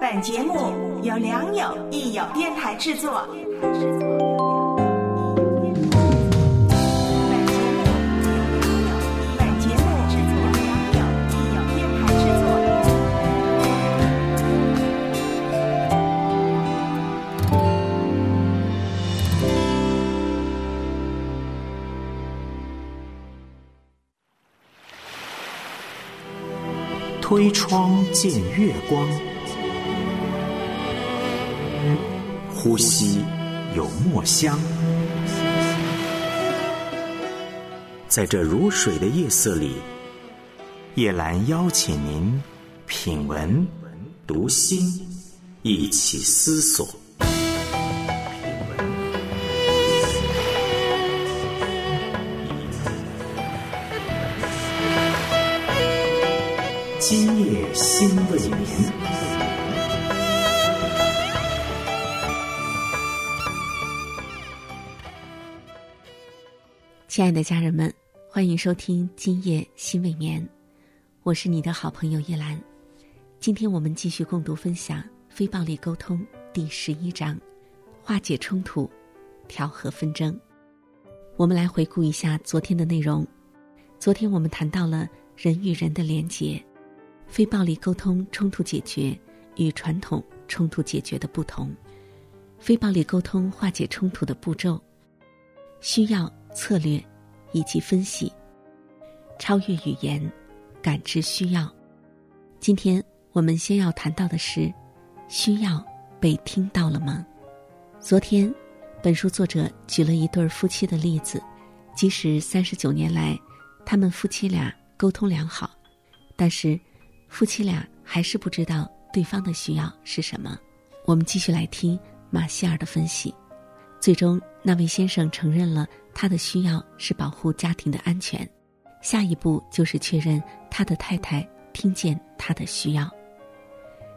本节目由良友益友电台制作。推窗见月光，呼吸有墨香。在这如水的夜色里，叶兰邀请您品文、读心，一起思索。今夜心未眠。亲爱的家人们，欢迎收听《今夜心未眠》，我是你的好朋友叶兰。今天我们继续共读分享《非暴力沟通》第十一章：化解冲突，调和纷争。我们来回顾一下昨天的内容。昨天我们谈到了人与人的连结，非暴力沟通冲突解决与传统冲突解决的不同，非暴力沟通化解冲突的步骤，需要。策略以及分析，超越语言，感知需要。今天我们先要谈到的是，需要被听到了吗？昨天，本书作者举了一对夫妻的例子，即使三十九年来，他们夫妻俩沟通良好，但是夫妻俩还是不知道对方的需要是什么。我们继续来听马歇尔的分析。最终，那位先生承认了他的需要是保护家庭的安全。下一步就是确认他的太太听见他的需要。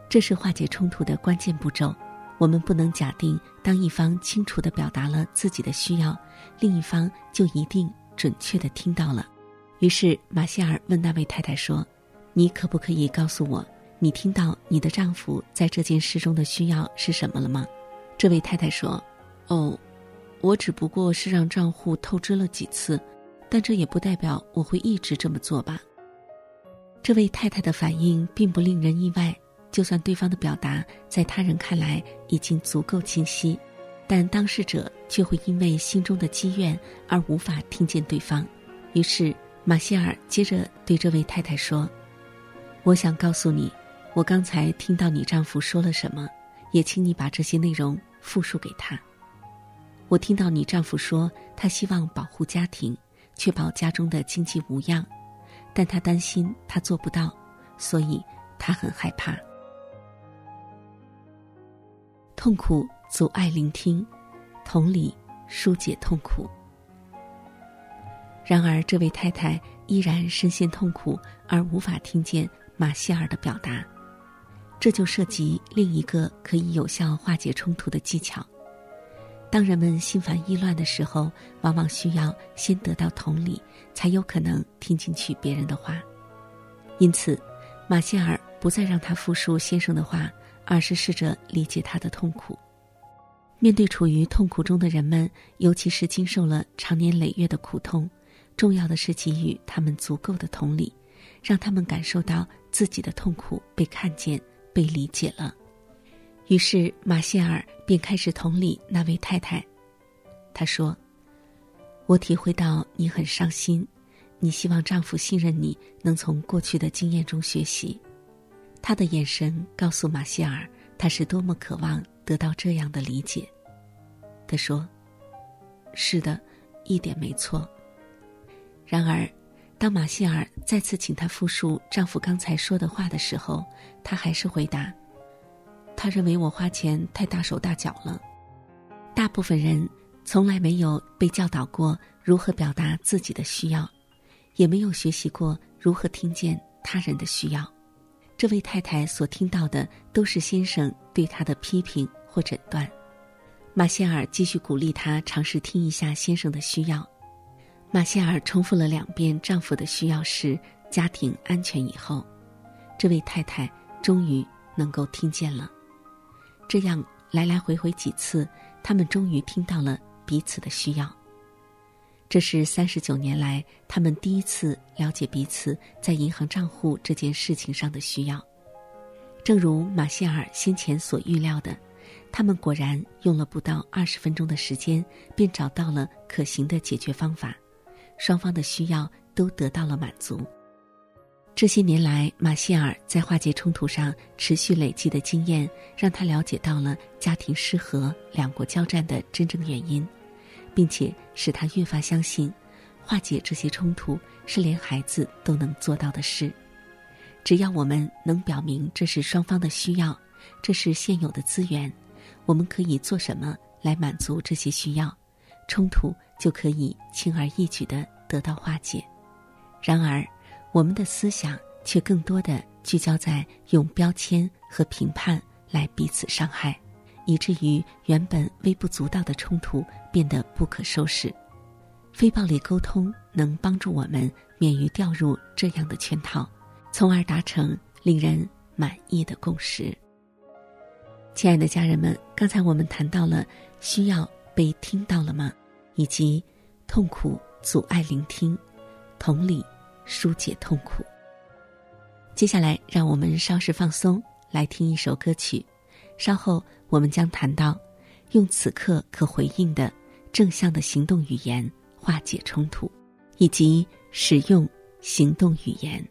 这是化解冲突的关键步骤。我们不能假定，当一方清楚地表达了自己的需要，另一方就一定准确地听到了。于是，马歇尔问那位太太说：“你可不可以告诉我，你听到你的丈夫在这件事中的需要是什么了吗？”这位太太说。哦，我只不过是让账户透支了几次，但这也不代表我会一直这么做吧。这位太太的反应并不令人意外，就算对方的表达在他人看来已经足够清晰，但当事者却会因为心中的积怨而无法听见对方。于是马歇尔接着对这位太太说：“我想告诉你，我刚才听到你丈夫说了什么，也请你把这些内容复述给他。”我听到你丈夫说，他希望保护家庭，确保家中的经济无恙，但他担心他做不到，所以他很害怕。痛苦阻碍聆听，同理疏解痛苦。然而，这位太太依然深陷痛苦，而无法听见马歇尔的表达，这就涉及另一个可以有效化解冲突的技巧。当人们心烦意乱的时候，往往需要先得到同理，才有可能听进去别人的话。因此，马歇尔不再让他复述先生的话，而是试着理解他的痛苦。面对处于痛苦中的人们，尤其是经受了长年累月的苦痛，重要的是给予他们足够的同理，让他们感受到自己的痛苦被看见、被理解了。于是，马歇尔便开始同理那位太太。他说：“我体会到你很伤心，你希望丈夫信任你，能从过去的经验中学习。”他的眼神告诉马歇尔，他是多么渴望得到这样的理解。他说：“是的，一点没错。”然而，当马歇尔再次请他复述丈夫刚才说的话的时候，他还是回答。他认为我花钱太大手大脚了。大部分人从来没有被教导过如何表达自己的需要，也没有学习过如何听见他人的需要。这位太太所听到的都是先生对她的批评或诊断。马歇尔继续鼓励她尝试听一下先生的需要。马歇尔重复了两遍丈夫的需要是家庭安全以后，这位太太终于能够听见了。这样来来回回几次，他们终于听到了彼此的需要。这是三十九年来他们第一次了解彼此在银行账户这件事情上的需要。正如马歇尔先前所预料的，他们果然用了不到二十分钟的时间，便找到了可行的解决方法，双方的需要都得到了满足。这些年来，马歇尔在化解冲突上持续累积的经验，让他了解到了家庭失和、两国交战的真正原因，并且使他越发相信，化解这些冲突是连孩子都能做到的事。只要我们能表明这是双方的需要，这是现有的资源，我们可以做什么来满足这些需要，冲突就可以轻而易举的得到化解。然而，我们的思想却更多的聚焦在用标签和评判来彼此伤害，以至于原本微不足道的冲突变得不可收拾。非暴力沟通能帮助我们免于掉入这样的圈套，从而达成令人满意的共识。亲爱的家人们，刚才我们谈到了需要被听到了吗？以及痛苦阻碍聆听，同理。疏解痛苦。接下来，让我们稍事放松，来听一首歌曲。稍后，我们将谈到用此刻可回应的正向的行动语言化解冲突，以及使用行动语言。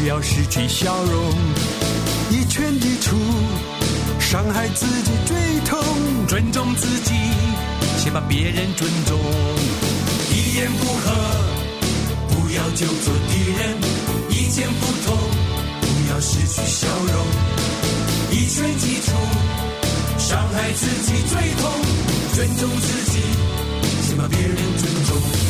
不要失去笑容。一拳一出，伤害自己最痛。尊重自己，先把别人尊重。一言不合，不要就做敌人。意见不同，不要失去笑容。一拳击出，伤害自己最痛。尊重自己，先把别人尊重。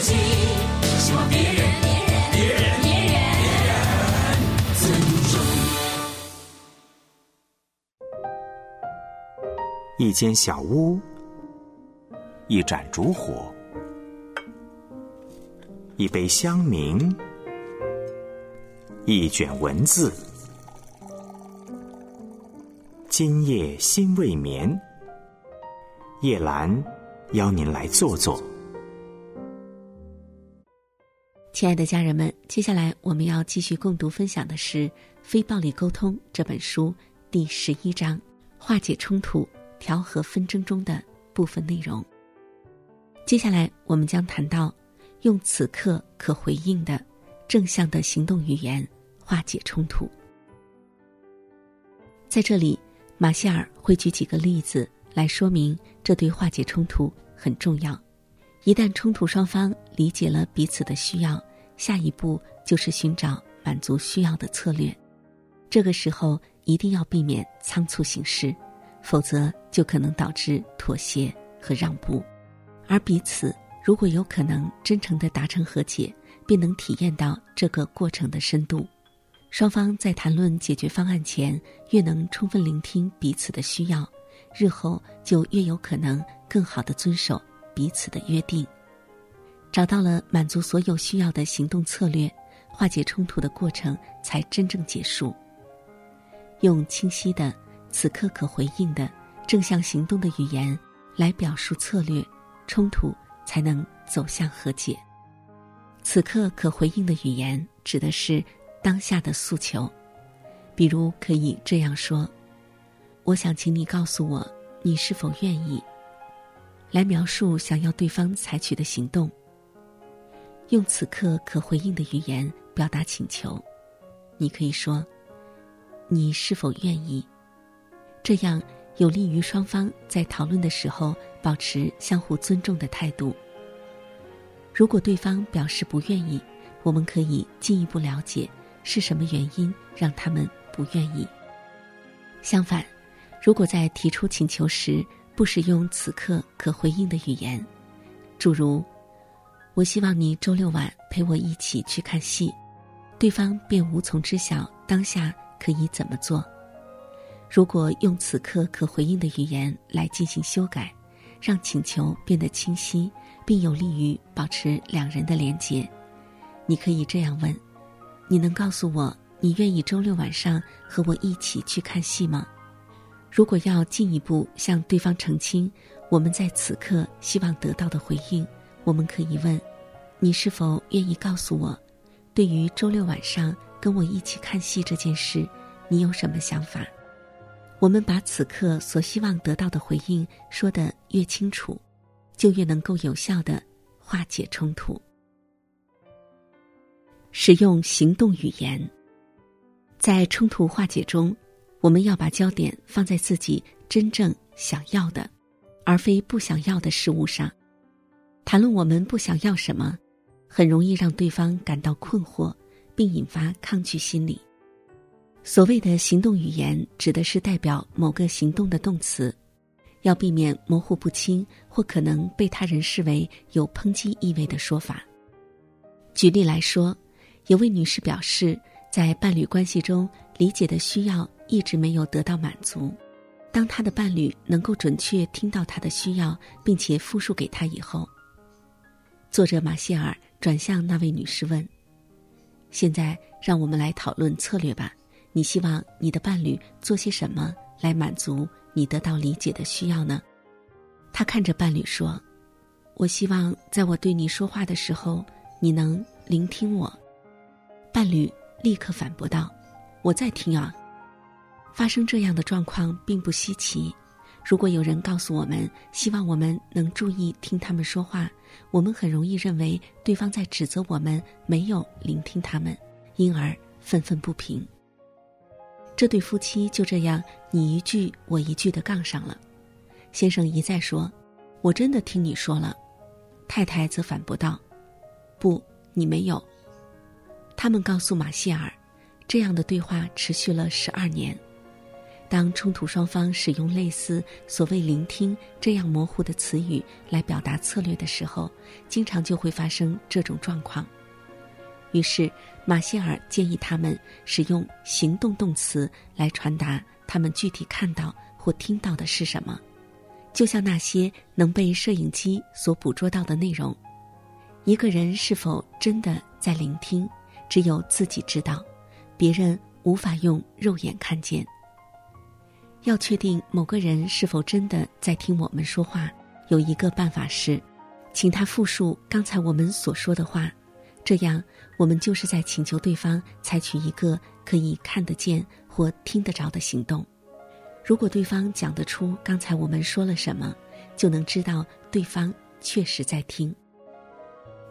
己，希望别人。一间小屋，一盏烛火，一杯香茗，一卷文字。今夜心未眠，叶兰邀您来坐坐。亲爱的家人们，接下来我们要继续共读分享的是《非暴力沟通》这本书第十一章：化解冲突。调和纷争中的部分内容。接下来，我们将谈到用此刻可回应的正向的行动语言化解冲突。在这里，马歇尔会举几个例子来说明这对化解冲突很重要。一旦冲突双方理解了彼此的需要，下一步就是寻找满足需要的策略。这个时候一定要避免仓促行事，否则就可能导致妥协和让步。而彼此如果有可能真诚地达成和解，便能体验到这个过程的深度。双方在谈论解决方案前，越能充分聆听彼此的需要，日后就越有可能更好的遵守彼此的约定。找到了满足所有需要的行动策略，化解冲突的过程才真正结束。用清晰的、此刻可回应的、正向行动的语言来表述策略，冲突才能走向和解。此刻可回应的语言指的是。当下的诉求，比如可以这样说：“我想请你告诉我，你是否愿意。”来描述想要对方采取的行动。用此刻可回应的语言表达请求，你可以说：“你是否愿意？”这样有利于双方在讨论的时候保持相互尊重的态度。如果对方表示不愿意，我们可以进一步了解。是什么原因让他们不愿意？相反，如果在提出请求时不使用此刻可回应的语言，诸如“我希望你周六晚陪我一起去看戏”，对方便无从知晓当下可以怎么做。如果用此刻可回应的语言来进行修改，让请求变得清晰，并有利于保持两人的连结，你可以这样问。你能告诉我，你愿意周六晚上和我一起去看戏吗？如果要进一步向对方澄清我们在此刻希望得到的回应，我们可以问：你是否愿意告诉我，对于周六晚上跟我一起看戏这件事，你有什么想法？我们把此刻所希望得到的回应说得越清楚，就越能够有效的化解冲突。使用行动语言，在冲突化解中，我们要把焦点放在自己真正想要的，而非不想要的事物上。谈论我们不想要什么，很容易让对方感到困惑，并引发抗拒心理。所谓的行动语言，指的是代表某个行动的动词，要避免模糊不清或可能被他人视为有抨击意味的说法。举例来说。有位女士表示，在伴侣关系中，理解的需要一直没有得到满足。当他的伴侣能够准确听到他的需要，并且复述给他以后，作者马歇尔转向那位女士问：“现在让我们来讨论策略吧。你希望你的伴侣做些什么来满足你得到理解的需要呢？”他看着伴侣说：“我希望在我对你说话的时候，你能聆听我。”伴侣立刻反驳道：“我在听啊。”发生这样的状况并不稀奇。如果有人告诉我们希望我们能注意听他们说话，我们很容易认为对方在指责我们没有聆听他们，因而愤愤不平。这对夫妻就这样你一句我一句的杠上了。先生一再说：“我真的听你说了。”太太则反驳道：“不，你没有。”他们告诉马歇尔，这样的对话持续了十二年。当冲突双方使用类似所谓“聆听”这样模糊的词语来表达策略的时候，经常就会发生这种状况。于是，马歇尔建议他们使用行动动词来传达他们具体看到或听到的是什么，就像那些能被摄影机所捕捉到的内容。一个人是否真的在聆听？只有自己知道，别人无法用肉眼看见。要确定某个人是否真的在听我们说话，有一个办法是，请他复述刚才我们所说的话，这样我们就是在请求对方采取一个可以看得见或听得着的行动。如果对方讲得出刚才我们说了什么，就能知道对方确实在听。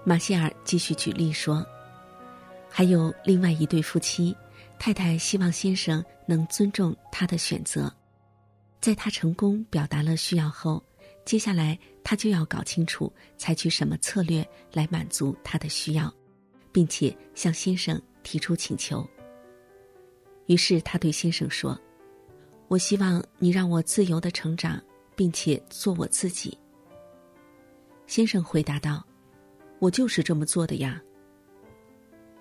马歇尔继续举例说。还有另外一对夫妻，太太希望先生能尊重她的选择，在他成功表达了需要后，接下来他就要搞清楚采取什么策略来满足他的需要，并且向先生提出请求。于是他对先生说：“我希望你让我自由的成长，并且做我自己。”先生回答道：“我就是这么做的呀。”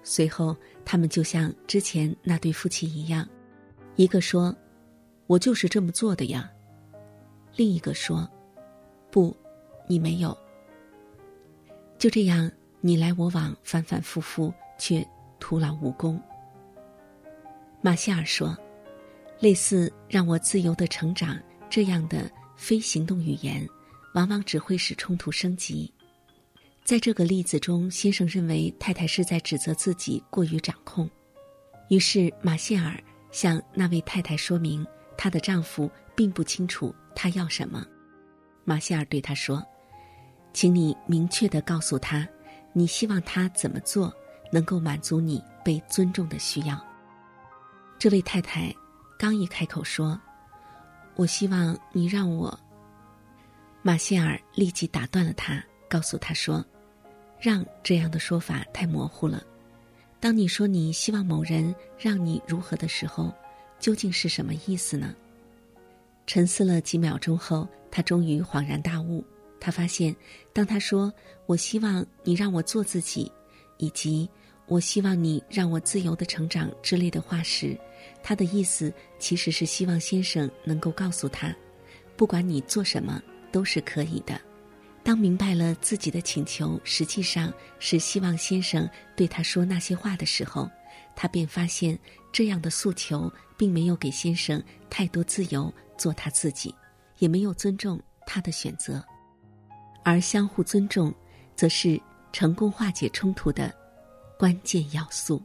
随后，他们就像之前那对夫妻一样，一个说：“我就是这么做的呀。”另一个说：“不，你没有。”就这样，你来我往，反反复复，却徒劳无功。马歇尔说：“类似‘让我自由的成长’这样的非行动语言，往往只会使冲突升级。”在这个例子中，先生认为太太是在指责自己过于掌控，于是马歇尔向那位太太说明，她的丈夫并不清楚她要什么。马歇尔对她说：“请你明确的告诉他，你希望他怎么做能够满足你被尊重的需要。”这位太太刚一开口说：“我希望你让我。”马歇尔立即打断了他。告诉他说：“让这样的说法太模糊了。当你说你希望某人让你如何的时候，究竟是什么意思呢？”沉思了几秒钟后，他终于恍然大悟。他发现，当他说“我希望你让我做自己”，以及“我希望你让我自由的成长”之类的话时，他的意思其实是希望先生能够告诉他：“不管你做什么，都是可以的。”当明白了自己的请求实际上是希望先生对他说那些话的时候，他便发现这样的诉求并没有给先生太多自由做他自己，也没有尊重他的选择，而相互尊重，则是成功化解冲突的关键要素。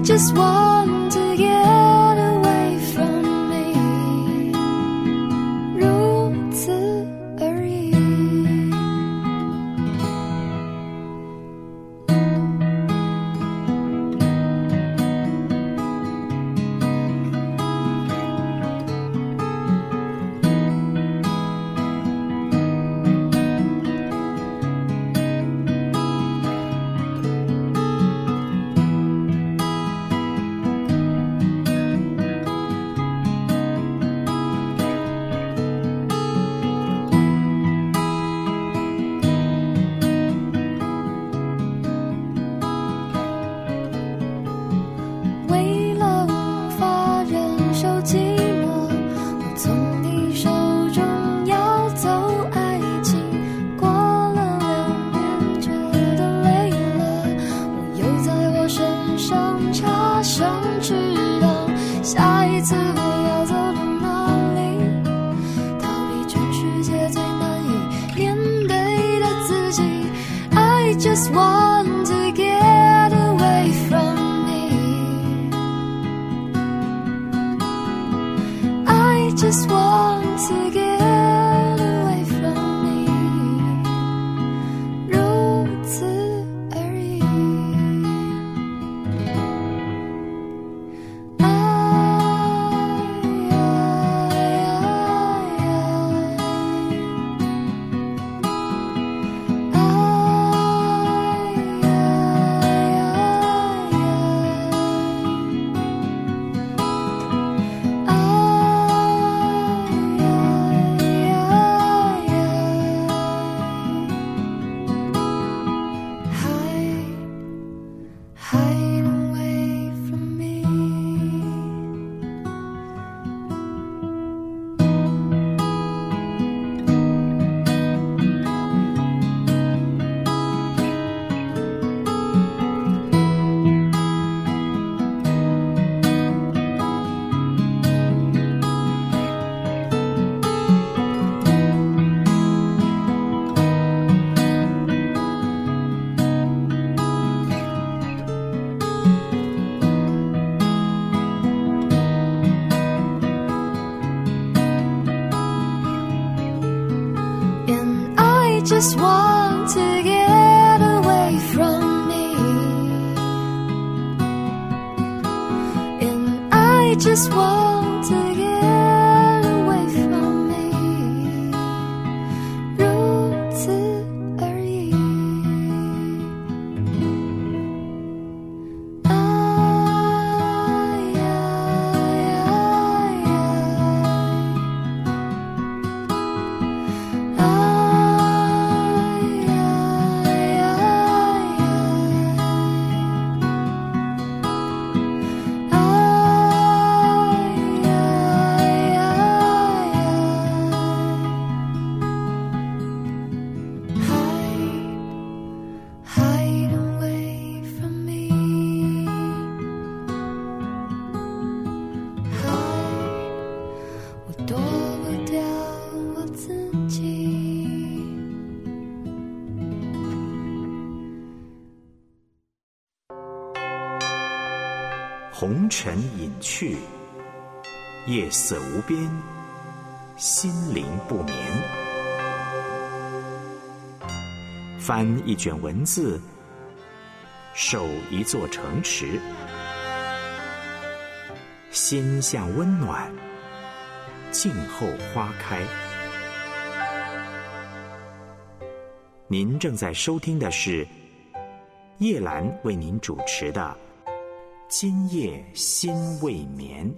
just wonder just want to get 红尘隐去，夜色无边，心灵不眠。翻一卷文字，守一座城池，心向温暖，静候花开。您正在收听的是叶兰为您主持的。今夜心未眠。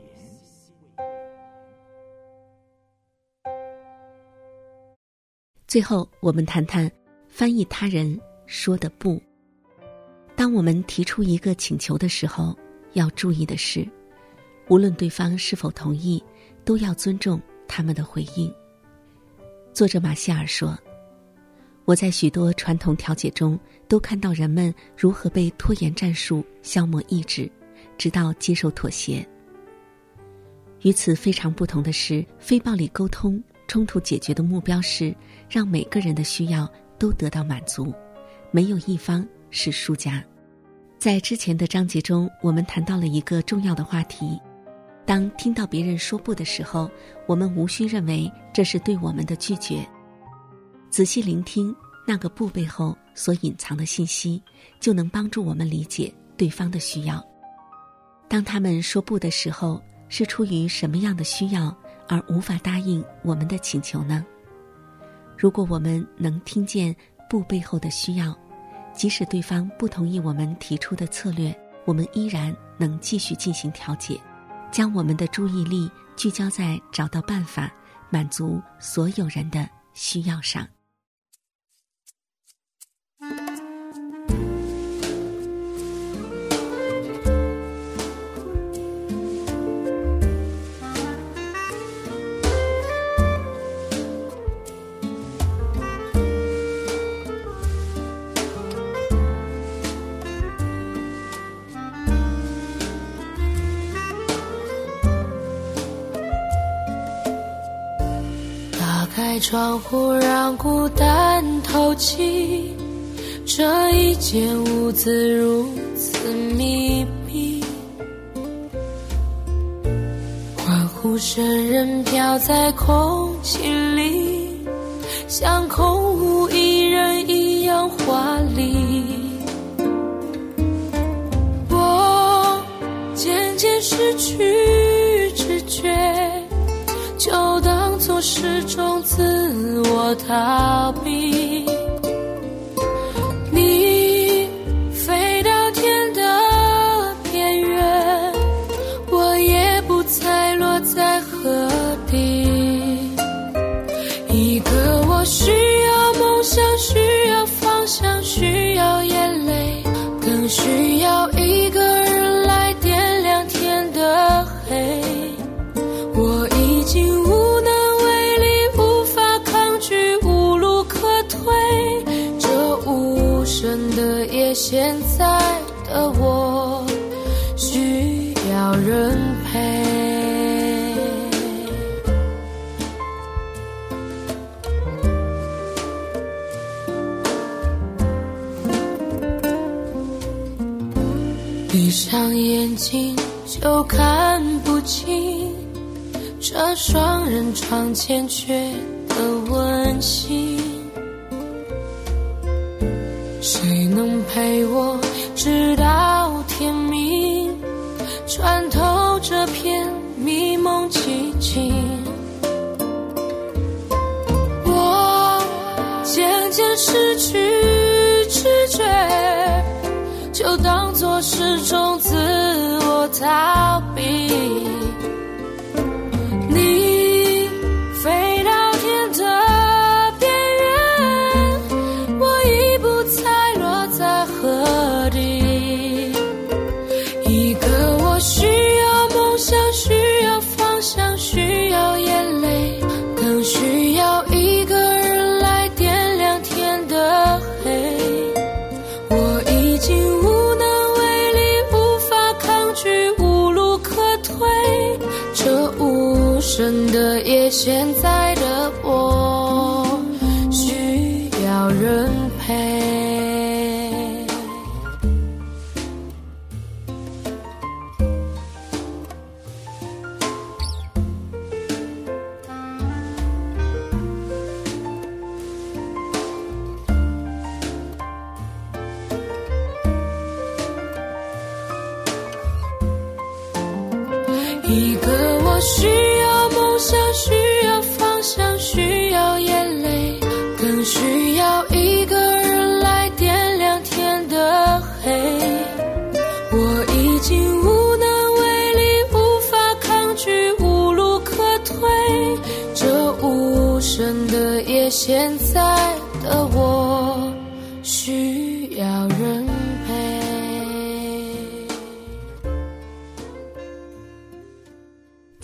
最后，我们谈谈翻译他人说的“不”。当我们提出一个请求的时候，要注意的是，无论对方是否同意，都要尊重他们的回应。作者马歇尔说：“我在许多传统调解中，都看到人们如何被拖延战术消磨意志，直到接受妥协。与此非常不同的是，非暴力沟通冲突解决的目标是让每个人的需要都得到满足，没有一方是输家。在之前的章节中，我们谈到了一个重要的话题：当听到别人说不的时候，我们无需认为这是对我们的拒绝，仔细聆听那个不背后所隐藏的信息，就能帮助我们理解对方的需要。当他们说不的时候，是出于什么样的需要而无法答应我们的请求呢？如果我们能听见不背后的需要，即使对方不同意我们提出的策略，我们依然能继续进行调解，将我们的注意力聚焦在找到办法满足所有人的需要上。窗户，让孤单透气。这一间屋子如此密闭，欢呼声仍飘在空气里，像空无一人闭上眼睛就看不清。这双人床欠缺的温馨，逃避。你飞到天的边缘，我已不猜落在何地。一个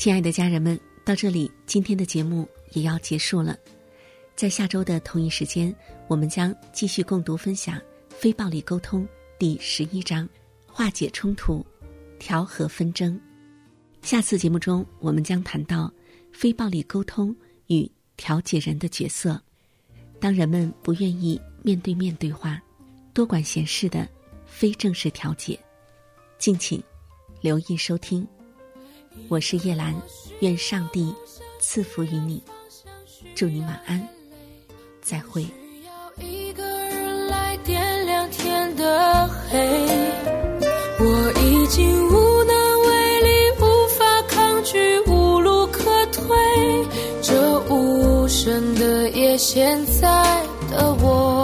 亲爱的家人们，到这里，今天的节目也要结束了。在下周的同一时间，我们将继续共读分享《非暴力沟通》第十一章：化解冲突，调和纷争。下次节目中，我们将谈到非暴力沟通与调解人的角色。当人们不愿意面对面对话，多管闲事的非正式调解，敬请留意收听。我是叶兰，愿上帝赐福于你，祝你晚安，再会。需要一个人来点亮天的黑。我已经无能为力，无法抗拒，无路可退。这无声的夜，现在的我